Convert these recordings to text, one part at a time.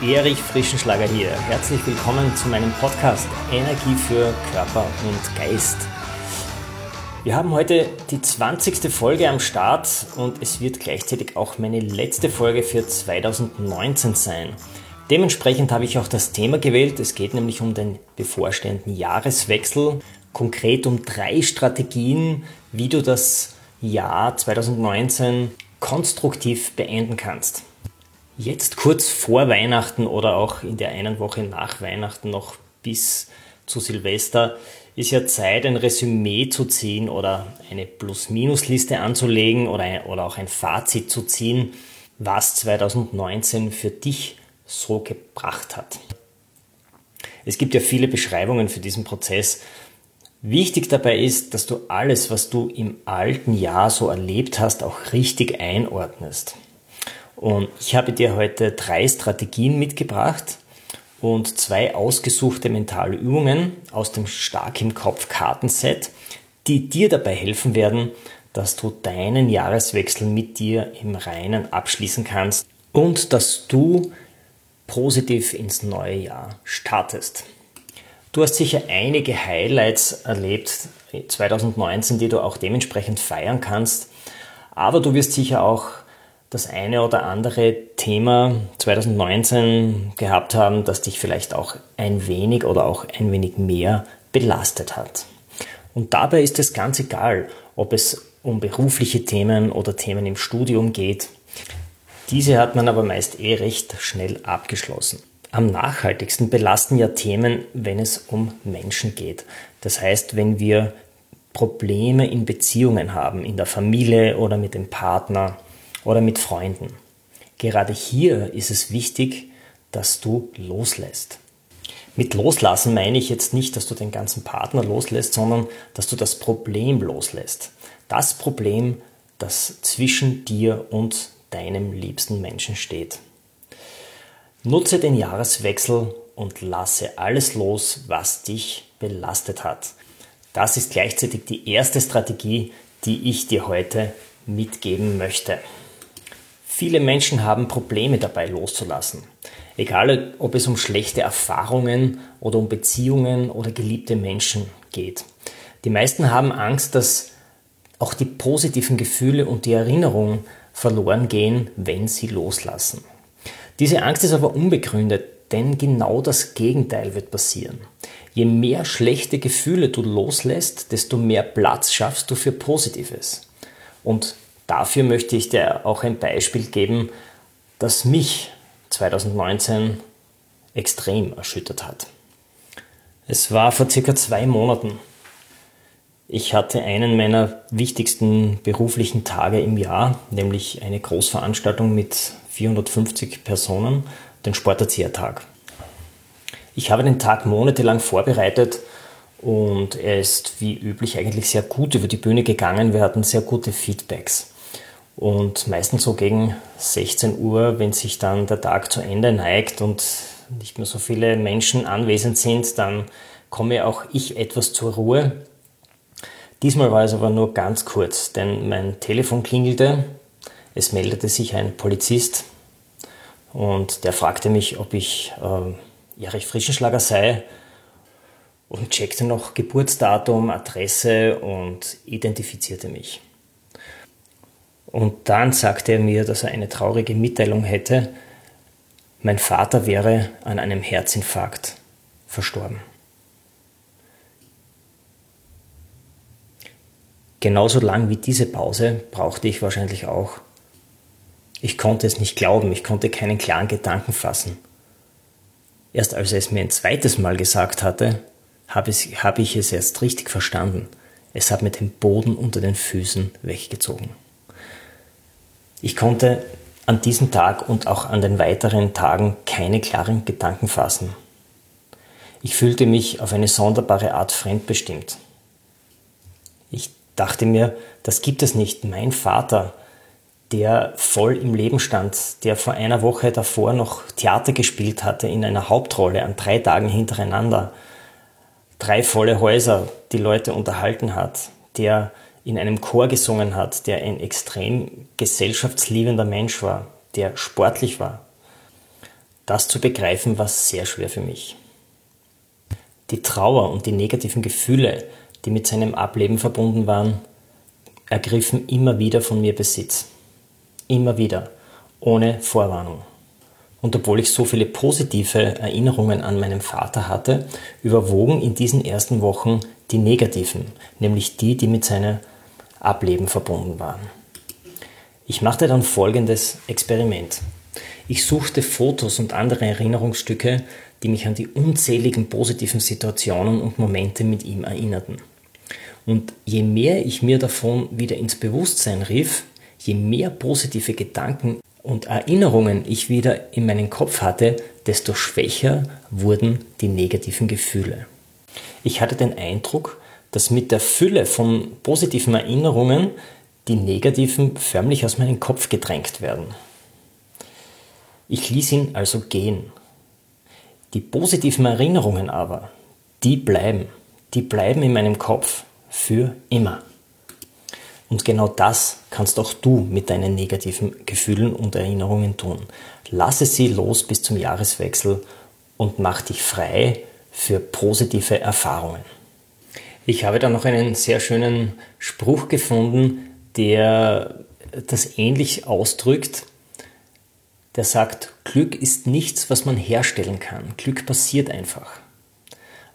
Erich Frischenschlager hier. Herzlich willkommen zu meinem Podcast Energie für Körper und Geist. Wir haben heute die 20. Folge am Start und es wird gleichzeitig auch meine letzte Folge für 2019 sein. Dementsprechend habe ich auch das Thema gewählt. Es geht nämlich um den bevorstehenden Jahreswechsel, konkret um drei Strategien, wie du das Jahr 2019 konstruktiv beenden kannst. Jetzt kurz vor Weihnachten oder auch in der einen Woche nach Weihnachten noch bis zu Silvester ist ja Zeit, ein Resümee zu ziehen oder eine Plus-Minus-Liste anzulegen oder, ein, oder auch ein Fazit zu ziehen, was 2019 für dich so gebracht hat. Es gibt ja viele Beschreibungen für diesen Prozess. Wichtig dabei ist, dass du alles, was du im alten Jahr so erlebt hast, auch richtig einordnest. Und ich habe dir heute drei Strategien mitgebracht, und zwei ausgesuchte mentale Übungen aus dem Stark im Kopf Kartenset, die dir dabei helfen werden, dass du deinen Jahreswechsel mit dir im Reinen abschließen kannst und dass du positiv ins neue Jahr startest. Du hast sicher einige Highlights erlebt 2019, die du auch dementsprechend feiern kannst, aber du wirst sicher auch das eine oder andere Thema 2019 gehabt haben, das dich vielleicht auch ein wenig oder auch ein wenig mehr belastet hat. Und dabei ist es ganz egal, ob es um berufliche Themen oder Themen im Studium geht. Diese hat man aber meist eh recht schnell abgeschlossen. Am nachhaltigsten belasten ja Themen, wenn es um Menschen geht. Das heißt, wenn wir Probleme in Beziehungen haben, in der Familie oder mit dem Partner, oder mit Freunden. Gerade hier ist es wichtig, dass du loslässt. Mit loslassen meine ich jetzt nicht, dass du den ganzen Partner loslässt, sondern dass du das Problem loslässt. Das Problem, das zwischen dir und deinem liebsten Menschen steht. Nutze den Jahreswechsel und lasse alles los, was dich belastet hat. Das ist gleichzeitig die erste Strategie, die ich dir heute mitgeben möchte. Viele Menschen haben Probleme dabei loszulassen. Egal, ob es um schlechte Erfahrungen oder um Beziehungen oder geliebte Menschen geht. Die meisten haben Angst, dass auch die positiven Gefühle und die Erinnerungen verloren gehen, wenn sie loslassen. Diese Angst ist aber unbegründet, denn genau das Gegenteil wird passieren. Je mehr schlechte Gefühle du loslässt, desto mehr Platz schaffst du für Positives. Und Dafür möchte ich dir auch ein Beispiel geben, das mich 2019 extrem erschüttert hat. Es war vor circa zwei Monaten. Ich hatte einen meiner wichtigsten beruflichen Tage im Jahr, nämlich eine Großveranstaltung mit 450 Personen, den Sporterziehertag. Ich habe den Tag monatelang vorbereitet und er ist wie üblich eigentlich sehr gut über die Bühne gegangen. Wir hatten sehr gute Feedbacks. Und meistens so gegen 16 Uhr, wenn sich dann der Tag zu Ende neigt und nicht mehr so viele Menschen anwesend sind, dann komme auch ich etwas zur Ruhe. Diesmal war es aber nur ganz kurz, denn mein Telefon klingelte, es meldete sich ein Polizist und der fragte mich, ob ich äh, Erich Frischenschlager sei und checkte noch Geburtsdatum, Adresse und identifizierte mich. Und dann sagte er mir, dass er eine traurige Mitteilung hätte. Mein Vater wäre an einem Herzinfarkt verstorben. Genauso lang wie diese Pause brauchte ich wahrscheinlich auch. Ich konnte es nicht glauben, ich konnte keinen klaren Gedanken fassen. Erst als er es mir ein zweites Mal gesagt hatte, habe, ich es erst richtig verstanden. Es hat mir den Boden unter den Füßen weggezogen. Ich konnte an diesem Tag und auch an den weiteren Tagen keine klaren Gedanken fassen. Ich fühlte mich auf eine sonderbare Art fremdbestimmt. Ich dachte mir, das gibt es nicht. Mein Vater, der voll im Leben stand, der vor einer Woche davor noch Theater gespielt hatte in einer Hauptrolle an drei Tagen hintereinander, drei volle Häuser die Leute unterhalten hat, der in einem Chor gesungen hat, der ein extrem gesellschaftsliebender Mensch war, der sportlich war. Das zu begreifen war sehr schwer für mich. Die Trauer und die negativen Gefühle, die mit seinem Ableben verbunden waren, ergriffen immer wieder von mir Besitz. Immer wieder, ohne Vorwarnung. Und obwohl ich so viele positive Erinnerungen an meinen Vater hatte, überwogen in diesen ersten Wochen die negativen, nämlich die, die mit seiner Ableben verbunden waren. Ich machte dann folgendes Experiment. Ich suchte Fotos und andere Erinnerungsstücke, die mich an die unzähligen positiven Situationen und Momente mit ihm erinnerten. Und je mehr ich mir davon wieder ins Bewusstsein rief, je mehr positive Gedanken und Erinnerungen ich wieder in meinen Kopf hatte, desto schwächer wurden die negativen Gefühle. Ich hatte den Eindruck, dass mit der Fülle von positiven Erinnerungen die negativen förmlich aus meinem Kopf gedrängt werden. Ich ließ ihn also gehen. Die positiven Erinnerungen aber, die bleiben, die bleiben in meinem Kopf für immer. Und genau das kannst auch du mit deinen negativen Gefühlen und Erinnerungen tun. Lasse sie los bis zum Jahreswechsel und mach dich frei für positive Erfahrungen. Ich habe da noch einen sehr schönen Spruch gefunden, der das ähnlich ausdrückt. Der sagt, Glück ist nichts, was man herstellen kann. Glück passiert einfach.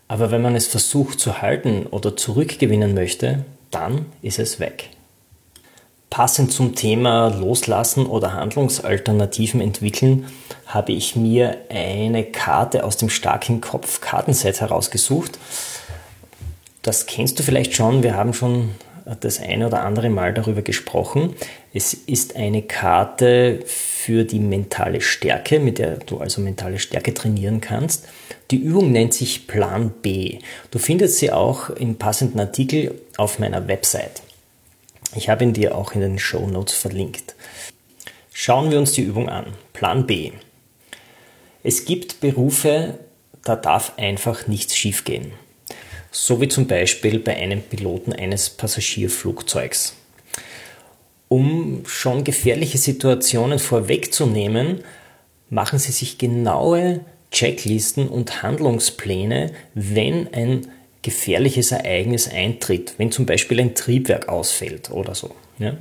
Aber wenn man es versucht zu halten oder zurückgewinnen möchte, dann ist es weg. Passend zum Thema Loslassen oder Handlungsalternativen entwickeln, habe ich mir eine Karte aus dem starken Kopf Kartenset herausgesucht. Das kennst du vielleicht schon, wir haben schon das eine oder andere Mal darüber gesprochen. Es ist eine Karte für die mentale Stärke, mit der du also mentale Stärke trainieren kannst. Die Übung nennt sich Plan B. Du findest sie auch im passenden Artikel auf meiner Website. Ich habe ihn dir auch in den Show Notes verlinkt. Schauen wir uns die Übung an. Plan B. Es gibt Berufe, da darf einfach nichts schiefgehen. So wie zum Beispiel bei einem Piloten eines Passagierflugzeugs. Um schon gefährliche Situationen vorwegzunehmen, machen Sie sich genaue Checklisten und Handlungspläne, wenn ein gefährliches Ereignis eintritt, wenn zum Beispiel ein Triebwerk ausfällt oder so. Ja.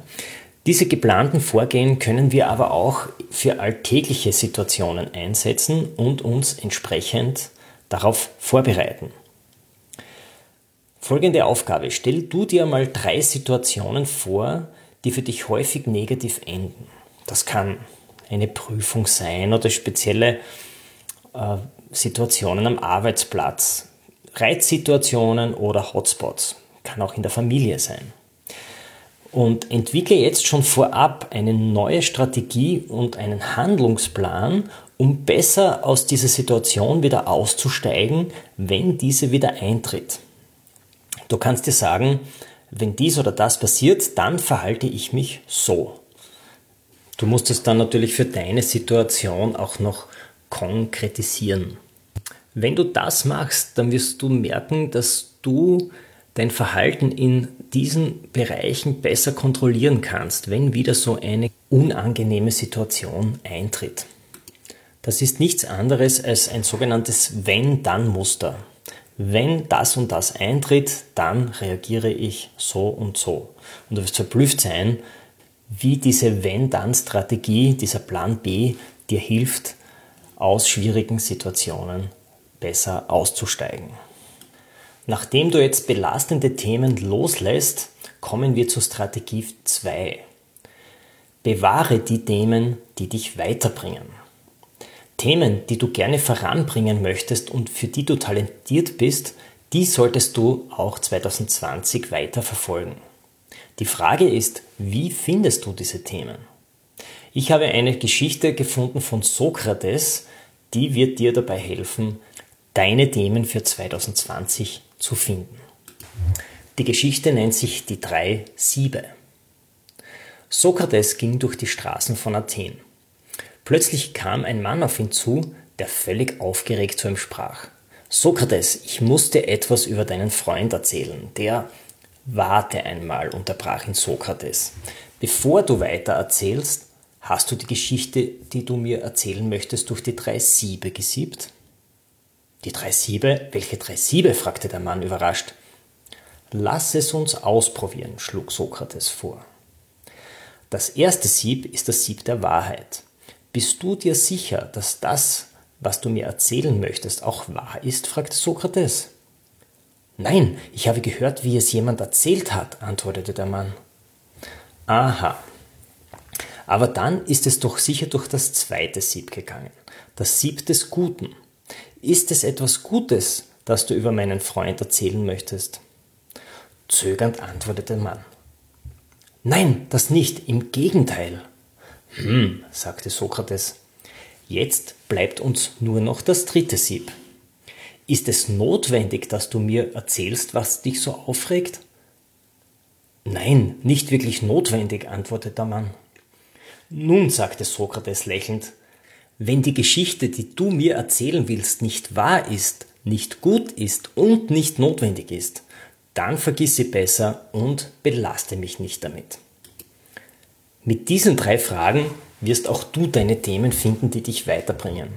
Diese geplanten Vorgehen können wir aber auch für alltägliche Situationen einsetzen und uns entsprechend darauf vorbereiten. Folgende Aufgabe. Stell du dir mal drei Situationen vor, die für dich häufig negativ enden. Das kann eine Prüfung sein oder spezielle äh, Situationen am Arbeitsplatz, Reizsituationen oder Hotspots. Kann auch in der Familie sein. Und entwickle jetzt schon vorab eine neue Strategie und einen Handlungsplan, um besser aus dieser Situation wieder auszusteigen, wenn diese wieder eintritt. Du kannst dir sagen, wenn dies oder das passiert, dann verhalte ich mich so. Du musst es dann natürlich für deine Situation auch noch konkretisieren. Wenn du das machst, dann wirst du merken, dass du dein Verhalten in diesen Bereichen besser kontrollieren kannst, wenn wieder so eine unangenehme Situation eintritt. Das ist nichts anderes als ein sogenanntes Wenn-Dann-Muster. Wenn das und das eintritt, dann reagiere ich so und so. Und du wirst verblüfft sein, wie diese Wenn-Dann-Strategie, dieser Plan B dir hilft, aus schwierigen Situationen besser auszusteigen. Nachdem du jetzt belastende Themen loslässt, kommen wir zur Strategie 2. Bewahre die Themen, die dich weiterbringen. Themen, die du gerne voranbringen möchtest und für die du talentiert bist, die solltest du auch 2020 weiter verfolgen. Die Frage ist, wie findest du diese Themen? Ich habe eine Geschichte gefunden von Sokrates, die wird dir dabei helfen, deine Themen für 2020 zu finden. Die Geschichte nennt sich die drei Siebe. Sokrates ging durch die Straßen von Athen. Plötzlich kam ein Mann auf ihn zu, der völlig aufgeregt zu ihm sprach. Sokrates, ich muss dir etwas über deinen Freund erzählen. Der Warte einmal, unterbrach ihn Sokrates. Bevor du weiter erzählst, hast du die Geschichte, die du mir erzählen möchtest, durch die drei Siebe gesiebt? Die drei Siebe? Welche drei Siebe? fragte der Mann überrascht. Lass es uns ausprobieren, schlug Sokrates vor. Das erste Sieb ist das Sieb der Wahrheit. Bist du dir sicher, dass das, was du mir erzählen möchtest, auch wahr ist? fragte Sokrates. Nein, ich habe gehört, wie es jemand erzählt hat, antwortete der Mann. Aha. Aber dann ist es doch sicher durch das zweite Sieb gegangen, das Sieb des Guten. Ist es etwas Gutes, das du über meinen Freund erzählen möchtest? Zögernd antwortete der Mann. Nein, das nicht, im Gegenteil. Hm, sagte Sokrates. Jetzt bleibt uns nur noch das dritte Sieb. Ist es notwendig, dass du mir erzählst, was dich so aufregt? Nein, nicht wirklich notwendig, antwortete der Mann. Nun, sagte Sokrates lächelnd, wenn die Geschichte, die du mir erzählen willst, nicht wahr ist, nicht gut ist und nicht notwendig ist, dann vergiss sie besser und belaste mich nicht damit. Mit diesen drei Fragen wirst auch du deine Themen finden, die dich weiterbringen.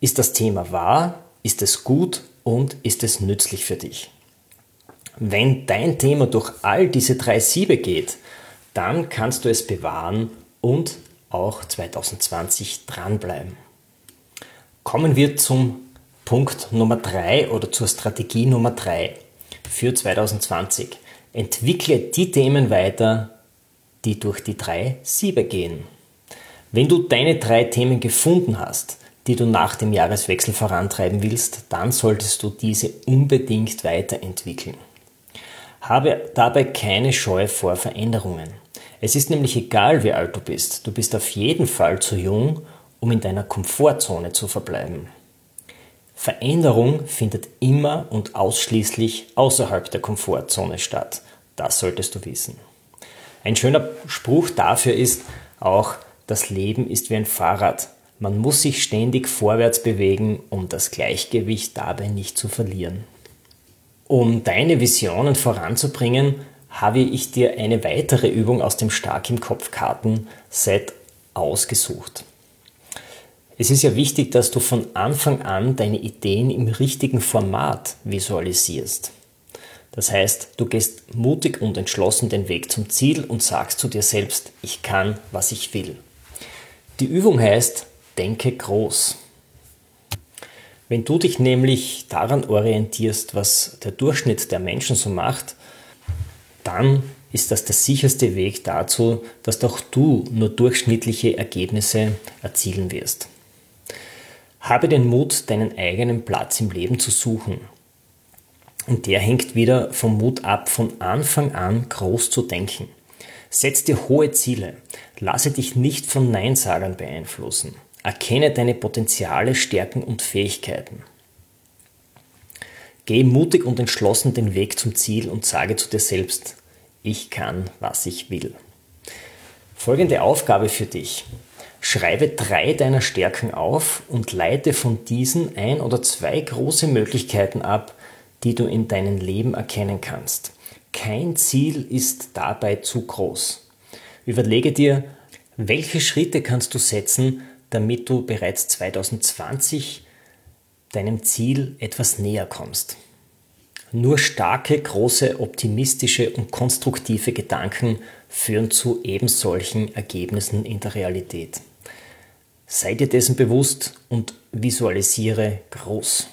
Ist das Thema wahr? Ist es gut? Und ist es nützlich für dich? Wenn dein Thema durch all diese drei Siebe geht, dann kannst du es bewahren und auch 2020 dranbleiben. Kommen wir zum Punkt Nummer drei oder zur Strategie Nummer drei für 2020. Entwickle die Themen weiter, die durch die drei Siebe gehen. Wenn du deine drei Themen gefunden hast, die du nach dem Jahreswechsel vorantreiben willst, dann solltest du diese unbedingt weiterentwickeln. Habe dabei keine Scheu vor Veränderungen. Es ist nämlich egal, wie alt du bist, du bist auf jeden Fall zu jung, um in deiner Komfortzone zu verbleiben. Veränderung findet immer und ausschließlich außerhalb der Komfortzone statt. Das solltest du wissen. Ein schöner Spruch dafür ist auch, das Leben ist wie ein Fahrrad. Man muss sich ständig vorwärts bewegen, um das Gleichgewicht dabei nicht zu verlieren. Um deine Visionen voranzubringen, habe ich dir eine weitere Übung aus dem Stark im Kopf Karten-Set ausgesucht. Es ist ja wichtig, dass du von Anfang an deine Ideen im richtigen Format visualisierst. Das heißt, du gehst mutig und entschlossen den Weg zum Ziel und sagst zu dir selbst, ich kann, was ich will. Die Übung heißt, denke groß. Wenn du dich nämlich daran orientierst, was der Durchschnitt der Menschen so macht, dann ist das der sicherste Weg dazu, dass auch du nur durchschnittliche Ergebnisse erzielen wirst. Habe den Mut, deinen eigenen Platz im Leben zu suchen und der hängt wieder vom Mut ab, von Anfang an groß zu denken. Setz dir hohe Ziele. Lasse dich nicht von Neinsagern beeinflussen. Erkenne deine Potenziale, Stärken und Fähigkeiten. Geh mutig und entschlossen den Weg zum Ziel und sage zu dir selbst, ich kann, was ich will. Folgende Aufgabe für dich. Schreibe drei deiner Stärken auf und leite von diesen ein oder zwei große Möglichkeiten ab, die du in deinem Leben erkennen kannst. Kein Ziel ist dabei zu groß. Überlege dir, welche Schritte kannst du setzen, damit du bereits 2020 deinem Ziel etwas näher kommst. Nur starke, große, optimistische und konstruktive Gedanken führen zu ebensolchen Ergebnissen in der Realität. Sei dir dessen bewusst und visualisiere groß.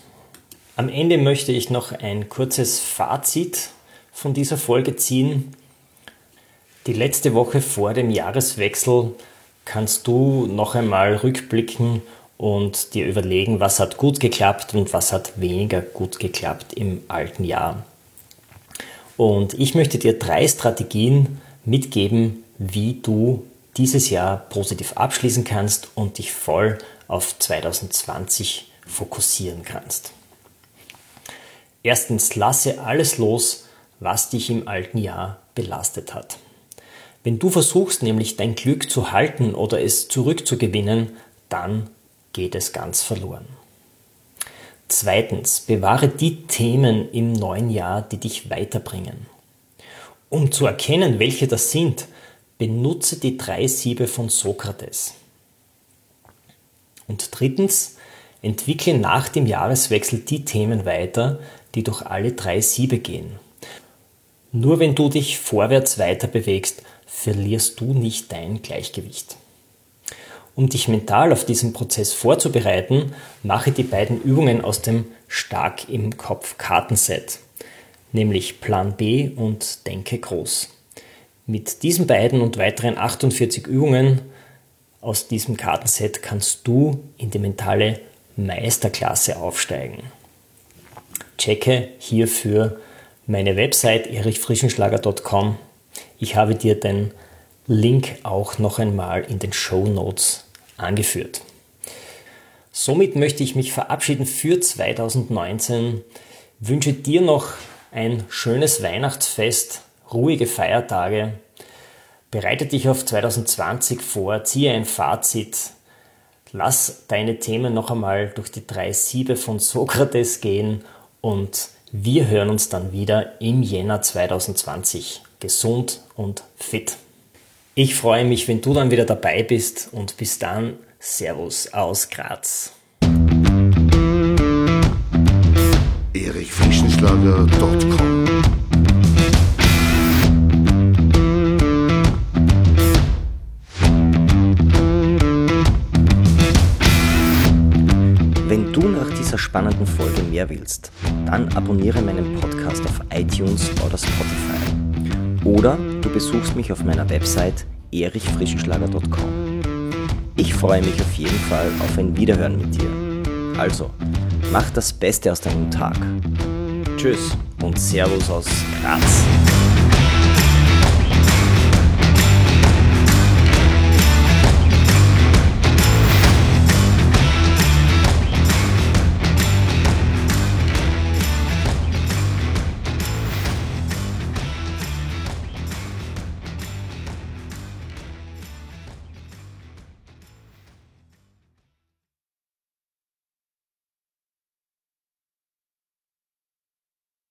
Am Ende möchte ich noch ein kurzes Fazit von dieser Folge ziehen. Die letzte Woche vor dem Jahreswechsel kannst du noch einmal rückblicken und dir überlegen, was hat gut geklappt und was hat weniger gut geklappt im alten Jahr. Und ich möchte dir drei Strategien mitgeben, wie du dieses Jahr positiv abschließen kannst und dich voll auf 2020 fokussieren kannst. Erstens, lasse alles los, was dich im alten Jahr belastet hat. Wenn du versuchst nämlich dein Glück zu halten oder es zurückzugewinnen, dann geht es ganz verloren. Zweitens, bewahre die Themen im neuen Jahr, die dich weiterbringen. Um zu erkennen, welche das sind, benutze die drei Siebe von Sokrates. Und drittens, entwickle nach dem Jahreswechsel die Themen weiter, die durch alle drei Siebe gehen. Nur wenn du dich vorwärts weiter bewegst, verlierst du nicht dein Gleichgewicht. Um dich mental auf diesen Prozess vorzubereiten, mache die beiden Übungen aus dem Stark im Kopf Kartenset, nämlich Plan B und Denke groß. Mit diesen beiden und weiteren 48 Übungen aus diesem Kartenset kannst du in die mentale Meisterklasse aufsteigen. Checke hierfür meine Website erichfrischenschlager.com. Ich habe dir den Link auch noch einmal in den Show Notes angeführt. Somit möchte ich mich verabschieden für 2019, wünsche dir noch ein schönes Weihnachtsfest, ruhige Feiertage, bereite dich auf 2020 vor, ziehe ein Fazit, lass deine Themen noch einmal durch die drei Siebe von Sokrates gehen und wir hören uns dann wieder im Jänner 2020. Gesund und fit. Ich freue mich, wenn du dann wieder dabei bist und bis dann Servus aus Graz. Wenn du nach dieser spannenden Folge mehr willst, dann abonniere meinen Podcast auf iTunes oder Spotify. Oder du besuchst mich auf meiner Website erichfrischenschlager.com. Ich freue mich auf jeden Fall auf ein Wiederhören mit dir. Also, mach das Beste aus deinem Tag. Tschüss und Servus aus Graz.